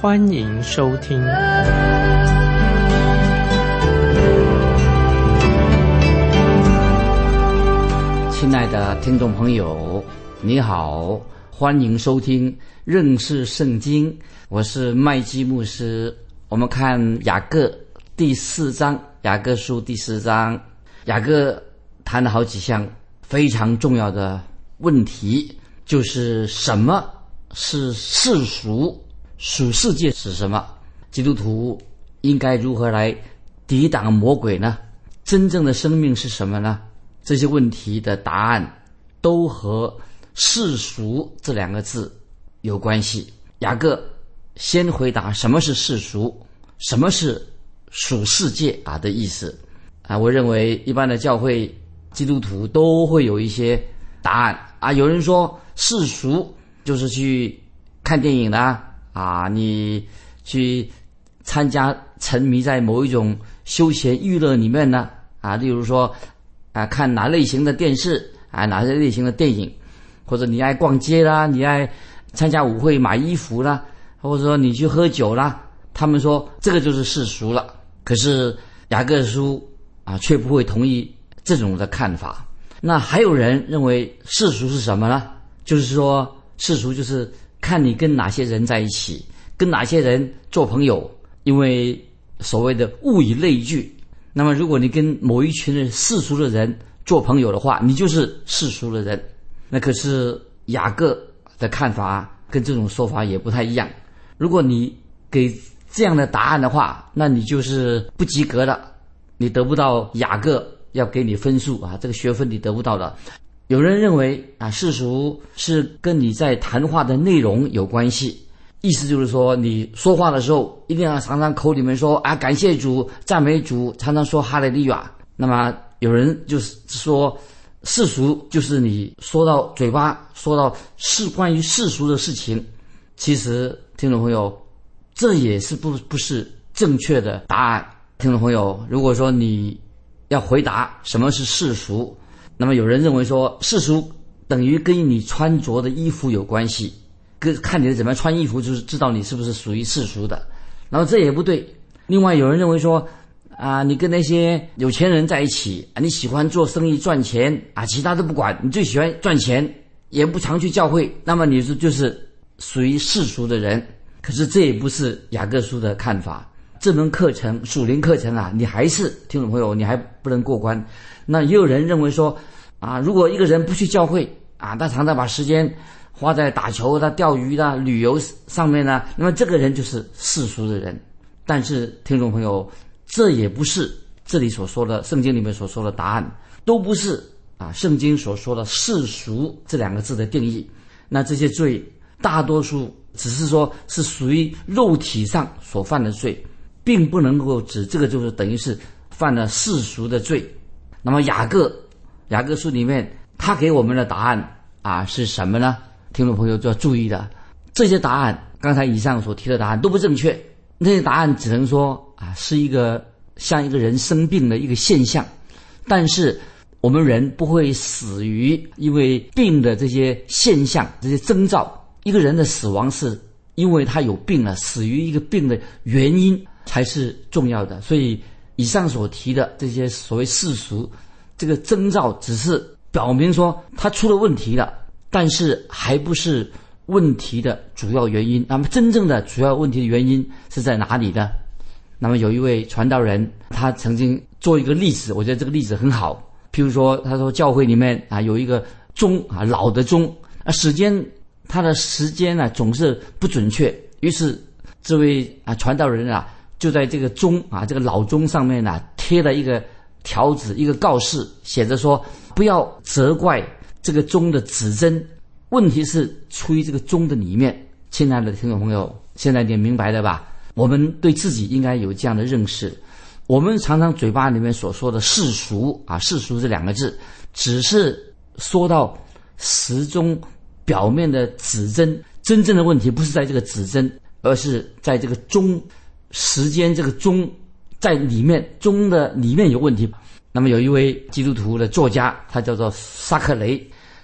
欢迎收听。亲爱的听众朋友，你好。欢迎收听认识圣经，我是麦基牧师。我们看雅各第四章，雅各书第四章，雅各谈了好几项非常重要的问题，就是什么是世俗，属世界是什么？基督徒应该如何来抵挡魔鬼呢？真正的生命是什么呢？这些问题的答案都和。世俗这两个字有关系。雅各先回答什么是世俗，什么是属世界啊的意思啊？我认为一般的教会基督徒都会有一些答案啊。有人说世俗就是去看电影的啊，啊你去参加沉迷在某一种休闲娱乐里面呢啊，例如说啊看哪类型的电视啊，哪些类型的电影。或者你爱逛街啦，你爱参加舞会买衣服啦，或者说你去喝酒啦，他们说这个就是世俗了。可是雅各书啊，却不会同意这种的看法。那还有人认为世俗是什么呢？就是说世俗就是看你跟哪些人在一起，跟哪些人做朋友。因为所谓的物以类聚，那么如果你跟某一群人世俗的人做朋友的话，你就是世俗的人。那可是雅各的看法跟这种说法也不太一样。如果你给这样的答案的话，那你就是不及格的，你得不到雅各要给你分数啊，这个学分你得不到的。有人认为啊，世俗是跟你在谈话的内容有关系，意思就是说你说话的时候一定要常常口里面说啊，感谢主、赞美主，常常说哈利路亚。那么有人就是说。世俗就是你说到嘴巴说到是关于世俗的事情，其实听众朋友，这也是不不是正确的答案。听众朋友，如果说你要回答什么是世俗，那么有人认为说世俗等于跟你穿着的衣服有关系，跟看你怎么穿衣服就是知道你是不是属于世俗的，然后这也不对。另外有人认为说。啊，你跟那些有钱人在一起啊，你喜欢做生意赚钱啊，其他都不管，你最喜欢赚钱，也不常去教会，那么你是就是属于世俗的人。可是这也不是雅各书的看法。这门课程属灵课程啊，你还是听众朋友，你还不能过关。那也有人认为说，啊，如果一个人不去教会啊，他常常把时间花在打球、他钓鱼的旅游上面呢，那么这个人就是世俗的人。但是听众朋友。这也不是这里所说的圣经里面所说的答案，都不是啊。圣经所说的世俗这两个字的定义，那这些罪大多数只是说是属于肉体上所犯的罪，并不能够指这个就是等于是犯了世俗的罪。那么雅各雅各书里面他给我们的答案啊是什么呢？听众朋友就要注意的，这些答案刚才以上所提的答案都不正确，那些答案只能说。啊，是一个像一个人生病的一个现象，但是我们人不会死于因为病的这些现象、这些征兆。一个人的死亡是因为他有病了，死于一个病的原因才是重要的。所以，以上所提的这些所谓世俗，这个征兆只是表明说他出了问题了，但是还不是问题的主要原因。那么，真正的主要问题的原因是在哪里呢？那么有一位传道人，他曾经做一个例子，我觉得这个例子很好。譬如说，他说教会里面啊有一个钟啊老的钟啊时间，他的时间呢总是不准确。于是这位啊传道人啊就在这个钟啊这个老钟上面呢贴了一个条子，一个告示，写着说不要责怪这个钟的指针，问题是出于这个钟的里面。亲爱的听众朋友，现在你明白了吧？我们对自己应该有这样的认识。我们常常嘴巴里面所说的世俗啊，世俗这两个字，只是说到时钟表面的指针，真正的问题不是在这个指针，而是在这个钟时间这个钟在里面钟的里面有问题。那么有一位基督徒的作家，他叫做萨克雷，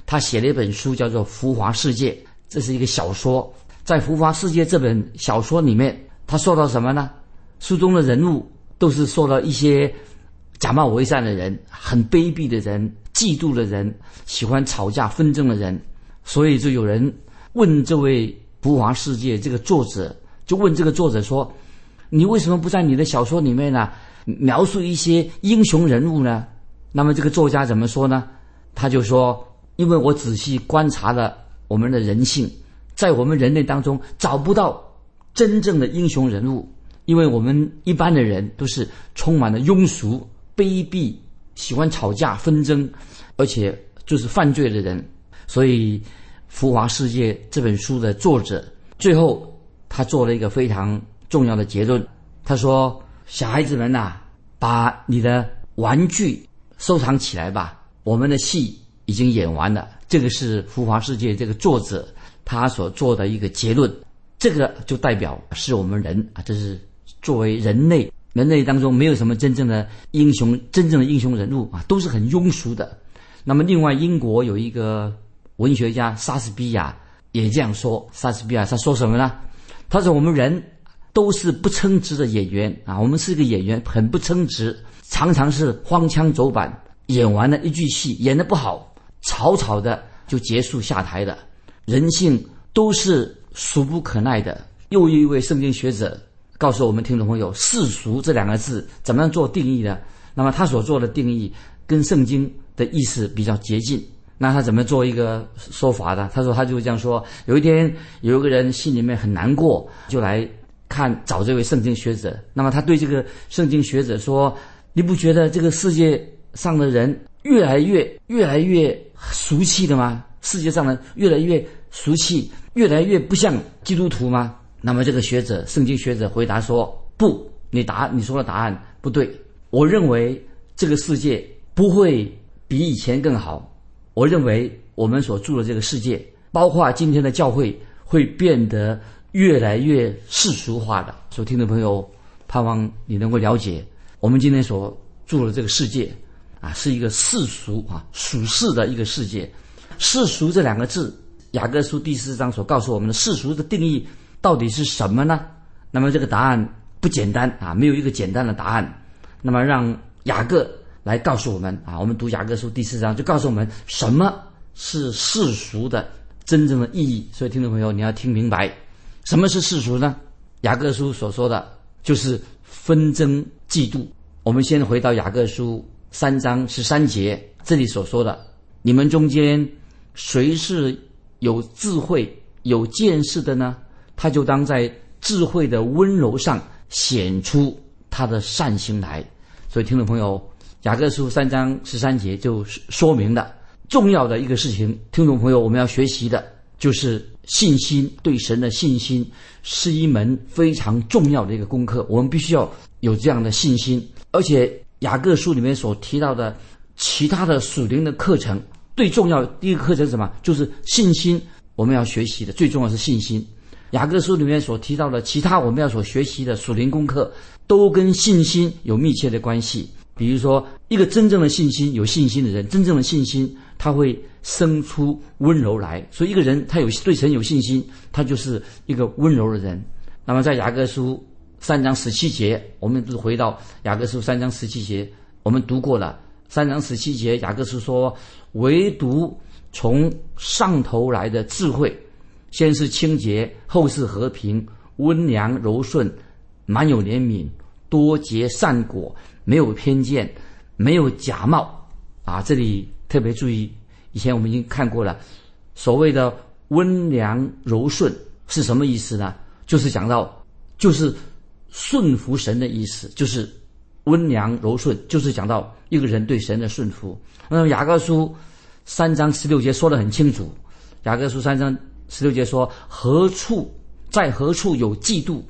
他写了一本书叫做《浮华世界》，这是一个小说。在《浮华世界》这本小说里面，他说到什么呢？书中的人物都是说到一些假冒伪善的人，很卑鄙的人，嫉妒的人，喜欢吵架纷争的人。所以就有人问这位《浮华世界》这个作者，就问这个作者说：“你为什么不在你的小说里面呢？”描述一些英雄人物呢？那么这个作家怎么说呢？他就说：“因为我仔细观察了我们的人性，在我们人类当中找不到真正的英雄人物，因为我们一般的人都是充满了庸俗、卑鄙、喜欢吵架纷争，而且就是犯罪的人。所以，《浮华世界》这本书的作者最后他做了一个非常重要的结论，他说。”小孩子们呐，把你的玩具收藏起来吧。我们的戏已经演完了。这个是《浮华世界》这个作者他所做的一个结论。这个就代表是我们人啊，这是作为人类，人类当中没有什么真正的英雄，真正的英雄人物啊，都是很庸俗的。那么，另外英国有一个文学家莎士比亚也这样说。莎士比亚他说什么呢？他说我们人。都是不称职的演员啊！我们是一个演员，很不称职，常常是荒腔走板，演完了一句戏，演得不好，草草的就结束下台了。人性都是俗不可耐的。又一位圣经学者告诉我们听众朋友：“世俗”这两个字怎么样做定义呢？那么他所做的定义跟圣经的意思比较接近。那他怎么做一个说法呢？他说：“他就这样说：有一天有一个人心里面很难过，就来。”看找这位圣经学者，那么他对这个圣经学者说：“你不觉得这个世界上的人越来越越来越俗气的吗？世界上的越来越俗气，越来越不像基督徒吗？”那么这个学者，圣经学者回答说：“不，你答你说的答案不对。我认为这个世界不会比以前更好。我认为我们所住的这个世界，包括今天的教会，会变得。”越来越世俗化的，所以听众朋友，盼望你能够了解，我们今天所住的这个世界，啊，是一个世俗啊、属世的一个世界。世俗这两个字，雅各书第四章所告诉我们的世俗的定义到底是什么呢？那么这个答案不简单啊，没有一个简单的答案。那么让雅各来告诉我们啊，我们读雅各书第四章就告诉我们什么是世俗的真正的意义。所以听众朋友，你要听明白。什么是世俗呢？雅各书所说的就是纷争、嫉妒。我们先回到雅各书三章十三节，这里所说的：你们中间谁是有智慧、有见识的呢？他就当在智慧的温柔上显出他的善行来。所以，听众朋友，雅各书三章十三节就说明的重要的一个事情。听众朋友，我们要学习的就是。信心对神的信心是一门非常重要的一个功课，我们必须要有这样的信心。而且雅各书里面所提到的其他的属灵的课程，最重要第一个课程是什么？就是信心。我们要学习的最重要是信心。雅各书里面所提到的其他我们要所学习的属灵功课，都跟信心有密切的关系。比如说，一个真正的信心、有信心的人，真正的信心，他会生出温柔来。所以，一个人他有对神有信心，他就是一个温柔的人。那么，在雅各书三章十七节，我们回到雅各书三章十七节，我们读过了。三章十七节，雅各书说：“唯独从上头来的智慧，先是清洁，后是和平，温良柔顺，满有怜悯，多结善果。”没有偏见，没有假冒，啊！这里特别注意，以前我们已经看过了，所谓的温良柔顺是什么意思呢？就是讲到，就是顺服神的意思，就是温良柔顺，就是讲到一个人对神的顺服。那么雅各书三章十六节说的很清楚，雅各书三章十六节说：何处在何处有嫉妒，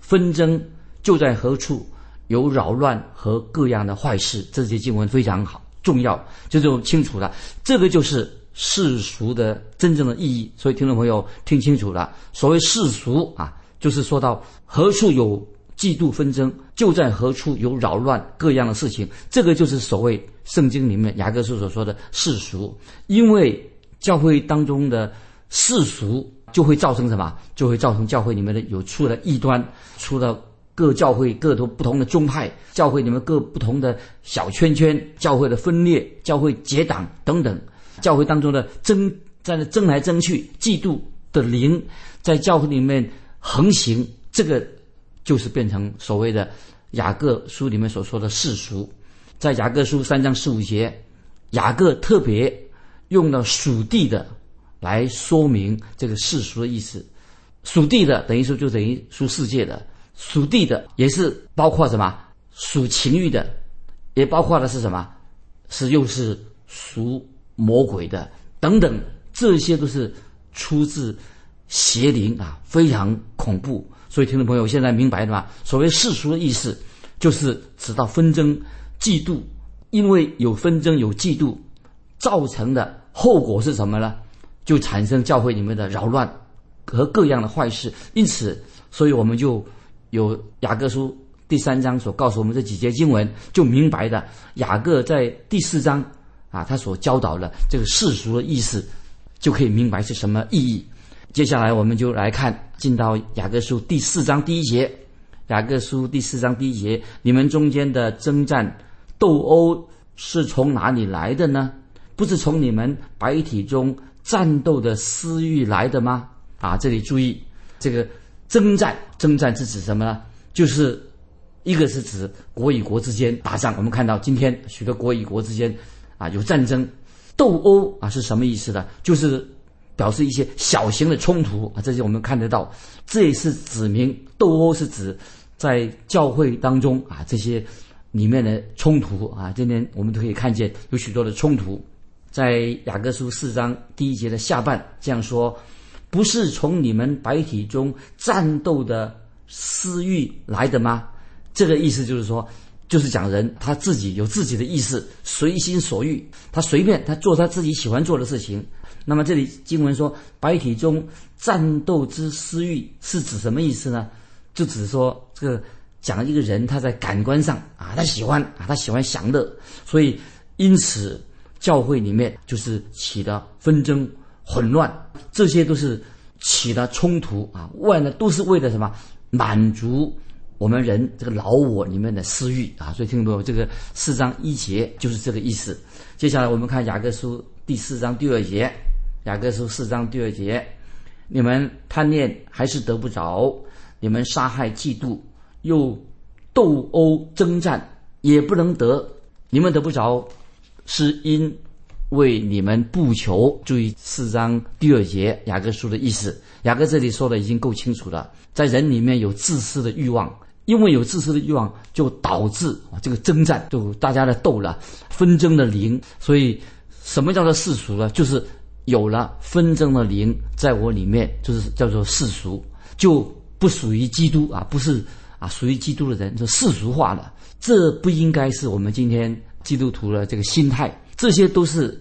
纷争就在何处，有扰乱和各样的坏事。这些经文非常好，重要，这种清楚了。这个就是世俗的真正的意义。所以听众朋友听清楚了，所谓世俗啊，就是说到何处有嫉妒纷争，就在何处有扰乱各样的事情。这个就是所谓圣经里面雅各书所说的世俗，因为教会当中的世俗。就会造成什么？就会造成教会里面的有出了异端，出了各教会各同不同的宗派，教会里面各不同的小圈圈，教会的分裂，教会结党等等，教会当中的争在那争来争去，嫉妒的灵在教会里面横行，这个就是变成所谓的雅各书里面所说的世俗。在雅各书三章十五节，雅各特别用了属地的。来说明这个世俗的意思，属地的等于说就等于属世界的，属地的也是包括什么属情欲的，也包括的是什么，是又是属魔鬼的等等，这些都是出自邪灵啊，非常恐怖。所以听众朋友现在明白了吗？所谓世俗的意思，就是指到纷争、嫉妒，因为有纷争有嫉妒，造成的后果是什么呢？就产生教会里面的扰乱和各样的坏事，因此，所以我们就有雅各书第三章所告诉我们这几节经文，就明白的雅各在第四章啊，他所教导的这个世俗的意思，就可以明白是什么意义。接下来我们就来看，进到雅各书第四章第一节，雅各书第四章第一节，你们中间的征战斗殴是从哪里来的呢？不是从你们白体中。战斗的私欲来的吗？啊，这里注意，这个征战，征战是指什么呢？就是一个是指国与国之间打仗。我们看到今天许多国与国之间啊有战争、斗殴啊，是什么意思呢？就是表示一些小型的冲突啊，这些我们看得到。这也是指明斗殴是指在教会当中啊这些里面的冲突啊。今天我们都可以看见有许多的冲突。在雅各书四章第一节的下半这样说：“不是从你们白体中战斗的私欲来的吗？”这个意思就是说，就是讲人他自己有自己的意思，随心所欲，他随便他做他自己喜欢做的事情。那么这里经文说“白体中战斗之私欲”是指什么意思呢？就只说这个讲一个人他在感官上啊，他喜欢啊，他喜欢享乐，所以因此。教会里面就是起的纷争、混乱，这些都是起了冲突啊。外呢都是为了什么？满足我们人这个老我里面的私欲啊。所以听懂没有？这个四章一节就是这个意思。接下来我们看雅各书第四章第二节，雅各书四章第二节，你们贪念还是得不着，你们杀害、嫉妒，又斗殴、征战，也不能得，你们得不着。是因为你们不求，注意四章第二节雅各书的意思。雅各这里说的已经够清楚了，在人里面有自私的欲望，因为有自私的欲望，就导致啊这个征战，就大家的斗了，纷争的灵。所以什么叫做世俗呢？就是有了纷争的灵在我里面，就是叫做世俗，就不属于基督啊，不是啊属于基督的人，就世俗化了。这不应该是我们今天。基督徒的这个心态，这些都是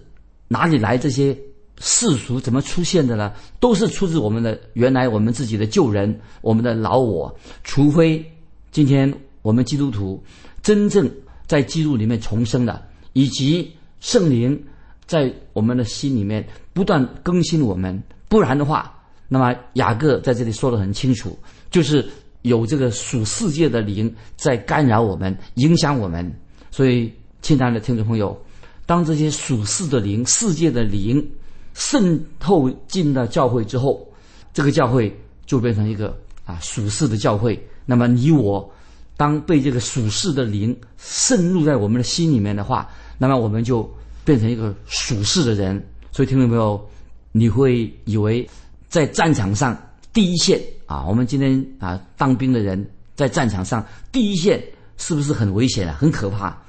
哪里来？这些世俗怎么出现的呢？都是出自我们的原来我们自己的旧人，我们的老我。除非今天我们基督徒真正在基督里面重生了，以及圣灵在我们的心里面不断更新我们，不然的话，那么雅各在这里说的很清楚，就是有这个属世界的灵在干扰我们，影响我们，所以。亲爱的听众朋友，当这些属世的灵、世界的灵渗透进到教会之后，这个教会就变成一个啊属世的教会。那么你我，当被这个属世的灵渗入在我们的心里面的话，那么我们就变成一个属世的人。所以听众朋友，你会以为在战场上第一线啊，我们今天啊当兵的人在战场上第一线是不是很危险啊？很可怕。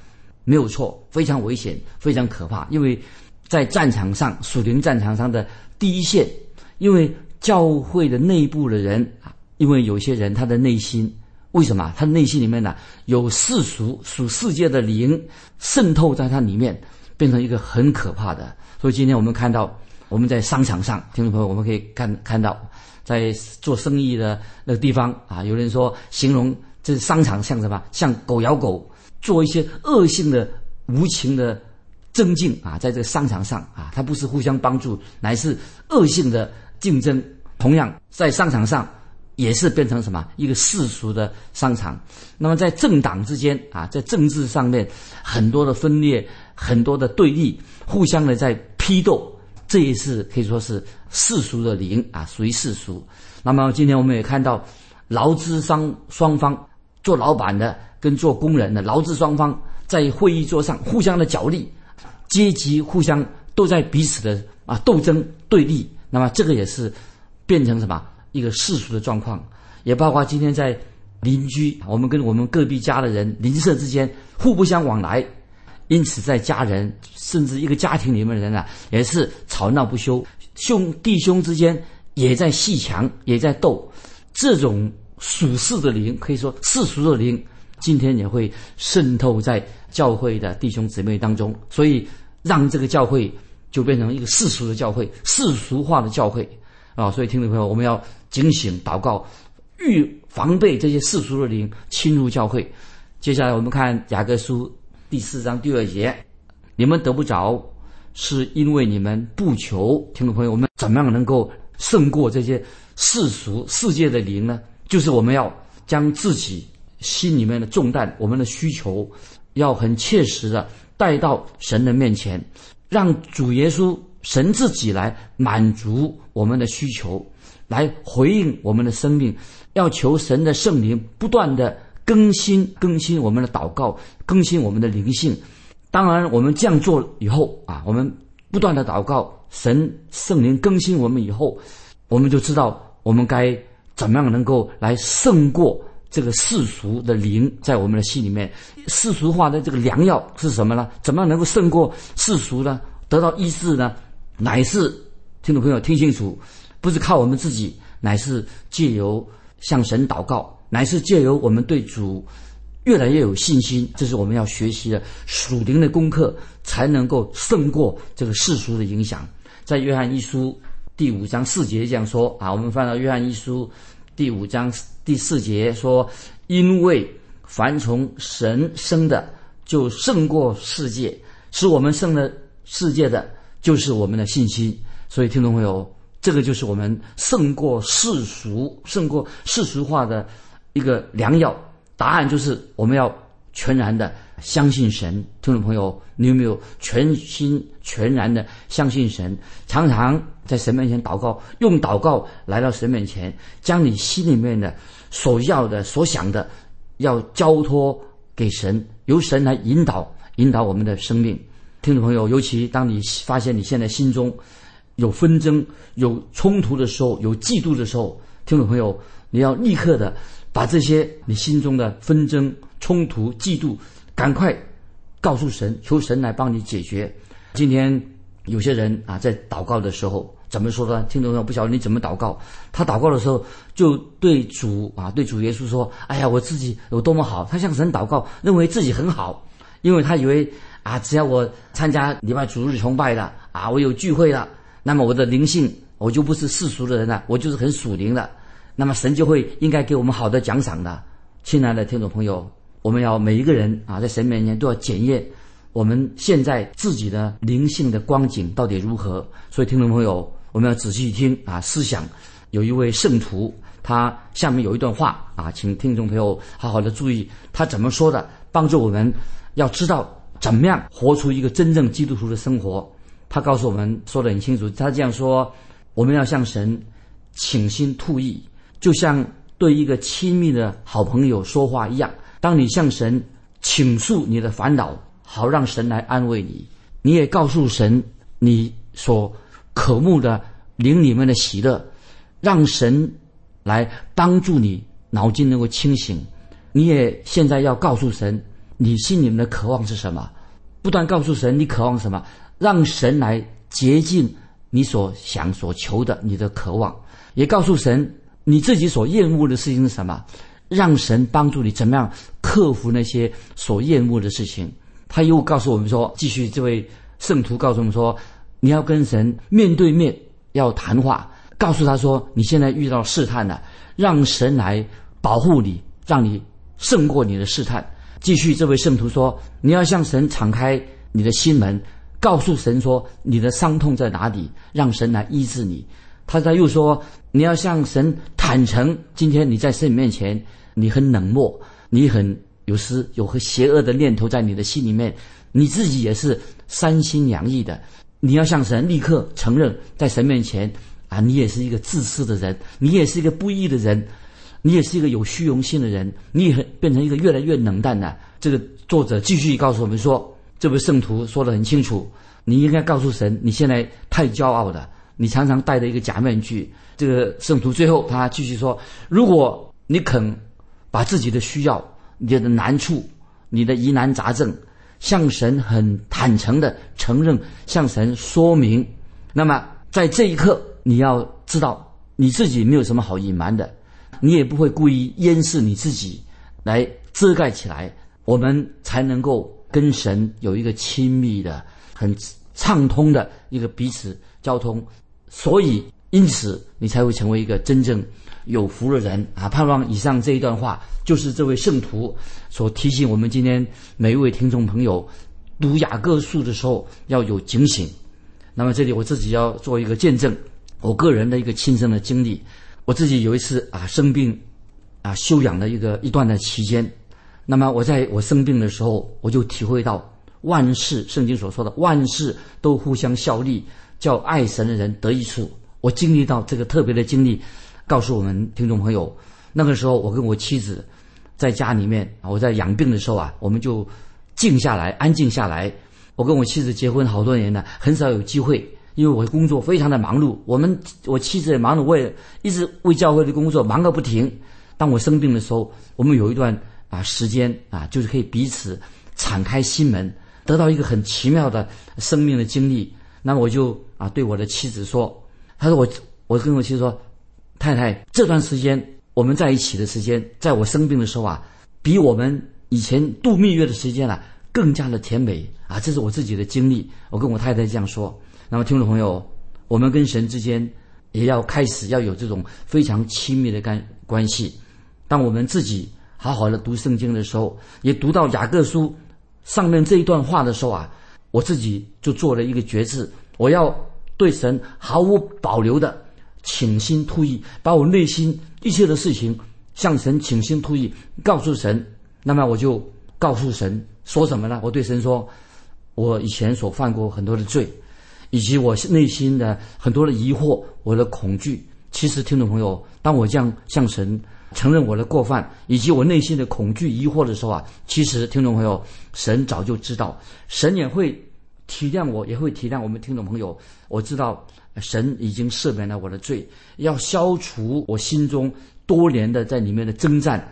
没有错，非常危险，非常可怕。因为在战场上，属灵战场上的第一线，因为教会的内部的人啊，因为有些人他的内心为什么？他的内心里面呢有世俗属世界的灵渗透在他里面，变成一个很可怕的。所以今天我们看到，我们在商场上，听众朋友，我们可以看看到，在做生意的那个地方啊，有人说形容这商场像什么？像狗咬狗，做一些恶性的、无情的增进啊，在这个商场上啊，它不是互相帮助，乃是恶性的竞争。同样在商场上。也是变成什么一个世俗的商场？那么在政党之间啊，在政治上面很多的分裂，很多的对立，互相的在批斗，这也是可以说是世俗的灵啊，属于世俗。那么今天我们也看到劳资双双方做老板的跟做工人的劳资双方在会议桌上互相的角力，阶级互相都在彼此的啊斗争对立。那么这个也是变成什么？一个世俗的状况，也包括今天在邻居，我们跟我们隔壁家的人邻舍之间互不相往来，因此在家人甚至一个家庭里面的人啊，也是吵闹不休，兄弟兄之间也在戏强，也在斗。这种属世的灵，可以说世俗的灵，今天也会渗透在教会的弟兄姊妹当中，所以让这个教会就变成一个世俗的教会，世俗化的教会啊。所以听众朋友，我们要。警醒祷告，预防备这些世俗的灵侵入教会。接下来我们看雅各书第四章第二节：你们得不着，是因为你们不求。听众朋友，我们怎么样能够胜过这些世俗世界的灵呢？就是我们要将自己心里面的重担、我们的需求，要很切实的带到神的面前，让主耶稣神自己来满足我们的需求。来回应我们的生命，要求神的圣灵不断的更新更新我们的祷告，更新我们的灵性。当然，我们这样做以后啊，我们不断的祷告，神圣灵更新我们以后，我们就知道我们该怎么样能够来胜过这个世俗的灵在我们的心里面。世俗化的这个良药是什么呢？怎么样能够胜过世俗呢？得到医治呢？乃是听众朋友听清楚。不是靠我们自己，乃是借由向神祷告，乃是借由我们对主越来越有信心。这是我们要学习的属灵的功课，才能够胜过这个世俗的影响。在约翰一书第五章四节这样说啊，我们翻到约翰一书第五章第四节说：“因为凡从神生的，就胜过世界；使我们胜了世界的，就是我们的信心。”所以，听众朋友。这个就是我们胜过世俗、胜过世俗化的一个良药。答案就是我们要全然的相信神。听众朋友，你有没有全心全然的相信神？常常在神面前祷告，用祷告来到神面前，将你心里面的所要的、所想的，要交托给神，由神来引导、引导我们的生命。听众朋友，尤其当你发现你现在心中，有纷争、有冲突的时候，有嫉妒的时候，听众朋友，你要立刻的把这些你心中的纷争、冲突、嫉妒，赶快告诉神，求神来帮你解决。今天有些人啊，在祷告的时候怎么说呢？听众朋友不晓得你怎么祷告，他祷告的时候就对主啊，对主耶稣说：“哎呀，我自己有多么好！”他向神祷告，认为自己很好，因为他以为啊，只要我参加礼拜主日崇拜了啊，我有聚会了。那么我的灵性，我就不是世俗的人了，我就是很属灵的。那么神就会应该给我们好的奖赏的。亲爱的听众朋友，我们要每一个人啊，在神面前都要检验我们现在自己的灵性的光景到底如何。所以听众朋友，我们要仔细听啊，思想。有一位圣徒，他下面有一段话啊，请听众朋友好好的注意他怎么说的，帮助我们要知道怎么样活出一个真正基督徒的生活。他告诉我们说的很清楚，他这样说：我们要向神倾心吐意，就像对一个亲密的好朋友说话一样。当你向神倾诉你的烦恼，好让神来安慰你；你也告诉神你所渴慕的灵里面的喜乐，让神来帮助你脑筋能够清醒。你也现在要告诉神你心里面的渴望是什么，不断告诉神你渴望什么。让神来洁净你所想所求的，你的渴望，也告诉神你自己所厌恶的事情是什么，让神帮助你怎么样克服那些所厌恶的事情。他又告诉我们说，继续这位圣徒告诉我们说，你要跟神面对面要谈话，告诉他说你现在遇到试探了，让神来保护你，让你胜过你的试探。继续，这位圣徒说，你要向神敞开你的心门，告诉神说你的伤痛在哪里，让神来医治你。他他又说，你要向神坦诚，今天你在神面前，你很冷漠，你很。有时有和邪恶的念头在你的心里面，你自己也是三心两意的。你要向神立刻承认，在神面前啊，你也是一个自私的人，你也是一个不义的人，你也是一个有虚荣心的人，你也变成一个越来越冷淡的。这个作者继续告诉我们说，这位圣徒说得很清楚，你应该告诉神，你现在太骄傲了，你常常戴着一个假面具。这个圣徒最后他继续说，如果你肯把自己的需要。你的难处，你的疑难杂症，向神很坦诚的承认，向神说明。那么在这一刻，你要知道你自己没有什么好隐瞒的，你也不会故意掩饰你自己来遮盖起来，我们才能够跟神有一个亲密的、很畅通的一个彼此交通。所以，因此你才会成为一个真正。有福的人啊！盼望以上这一段话，就是这位圣徒所提醒我们今天每一位听众朋友读雅各书的时候要有警醒。那么这里我自己要做一个见证，我个人的一个亲身的经历。我自己有一次啊生病啊休养的一个一段的期间，那么我在我生病的时候，我就体会到万事圣经所说的万事都互相效力，叫爱神的人得益处。我经历到这个特别的经历。告诉我们听众朋友，那个时候我跟我妻子在家里面，我在养病的时候啊，我们就静下来，安静下来。我跟我妻子结婚好多年了，很少有机会，因为我的工作非常的忙碌。我们我妻子也忙着为一直为教会的工作忙个不停。当我生病的时候，我们有一段啊时间啊，就是可以彼此敞开心门，得到一个很奇妙的生命的经历。那么我就啊对我的妻子说，他说我我跟我妻子说。太太，这段时间我们在一起的时间，在我生病的时候啊，比我们以前度蜜月的时间啊更加的甜美啊！这是我自己的经历，我跟我太太这样说。那么，听众朋友，我们跟神之间也要开始要有这种非常亲密的关关系。当我们自己好好的读圣经的时候，也读到雅各书上面这一段话的时候啊，我自己就做了一个决志，我要对神毫无保留的。倾心吐意，把我内心一切的事情向神倾心吐意，告诉神。那么我就告诉神说什么呢？我对神说，我以前所犯过很多的罪，以及我内心的很多的疑惑，我的恐惧。其实，听众朋友，当我这样向神承认我的过犯，以及我内心的恐惧、疑惑的时候啊，其实，听众朋友，神早就知道，神也会体谅我，也会体谅我们听众朋友。我知道。神已经赦免了我的罪，要消除我心中多年的在里面的征战，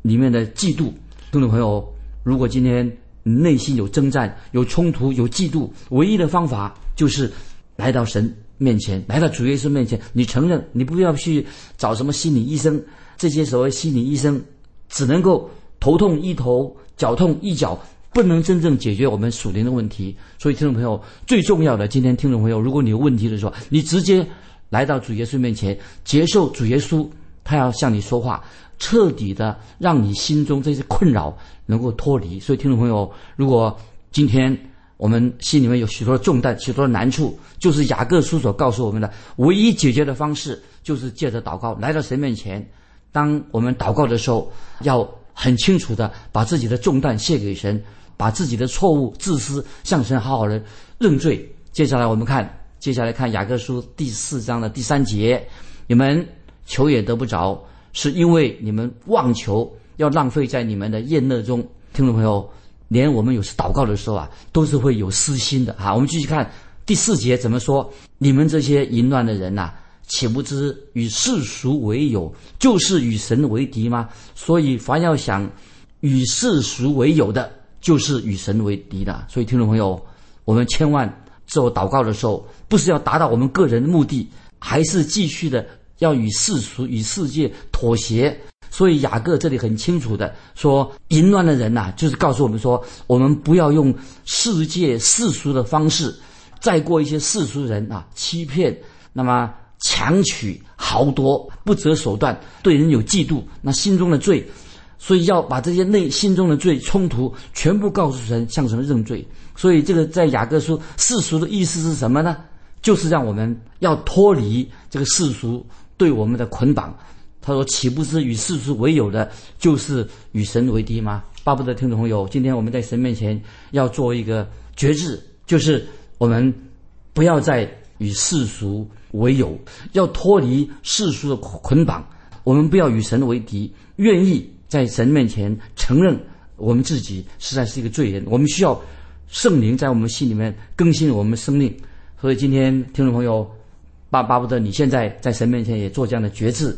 里面的嫉妒。听众朋友，如果今天内心有征战、有冲突、有嫉妒，唯一的方法就是来到神面前，来到主耶稣面前，你承认，你不要去找什么心理医生，这些所谓心理医生只能够头痛一头，脚痛一脚。不能真正解决我们属灵的问题，所以听众朋友最重要的，今天听众朋友，如果你有问题的时候，你直接来到主耶稣面前，接受主耶稣，他要向你说话，彻底的让你心中这些困扰能够脱离。所以听众朋友，如果今天我们心里面有许多的重担、许多的难处，就是雅各书所告诉我们的唯一解决的方式，就是借着祷告来到神面前。当我们祷告的时候，要很清楚的把自己的重担卸给神。把自己的错误、自私向神好好的认罪。接下来我们看，接下来看雅各书第四章的第三节：你们求也得不着，是因为你们妄求，要浪费在你们的厌乐中。听众朋友，连我们有时祷告的时候啊，都是会有私心的哈。我们继续看第四节怎么说：你们这些淫乱的人呐，岂不知与世俗为友，就是与神为敌吗？所以凡要想与世俗为友的，就是与神为敌的，所以听众朋友，我们千万做祷告的时候，不是要达到我们个人的目的，还是继续的要与世俗、与世界妥协，所以雅各这里很清楚的说，淫乱的人呐、就是告诉我们说，我们不要用世界世俗的方式，再过一些世俗人啊，欺骗，那么强取豪夺，不择手段，对人有嫉妒，那心中的罪。所以要把这些内心中的罪冲突全部告诉神，向神认罪。所以这个在雅各书世俗的意思是什么呢？就是让我们要脱离这个世俗对我们的捆绑。他说：“岂不是与世俗为友的，就是与神为敌吗？”巴不得听众朋友，今天我们在神面前要做一个决志，就是我们不要再与世俗为友，要脱离世俗的捆绑。我们不要与神为敌，愿意在神面前承认我们自己实在是一个罪人。我们需要圣灵在我们心里面更新我们生命。所以今天听众朋友，巴巴不得你现在在神面前也做这样的决志。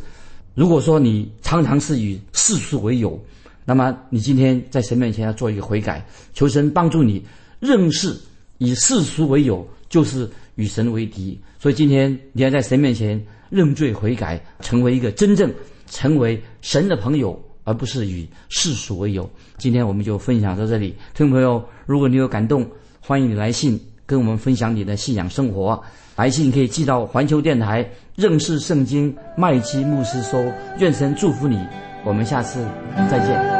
如果说你常常是与世俗为友，那么你今天在神面前要做一个悔改，求神帮助你认识以世俗为友就是与神为敌。所以今天你要在神面前认罪悔改，成为一个真正成为神的朋友，而不是与世俗为友。今天我们就分享到这里，听众朋友，如果你有感动，欢迎你来信跟我们分享你的信仰生活。来信可以寄到环球电台认识圣经麦基牧师收。愿神祝福你，我们下次再见。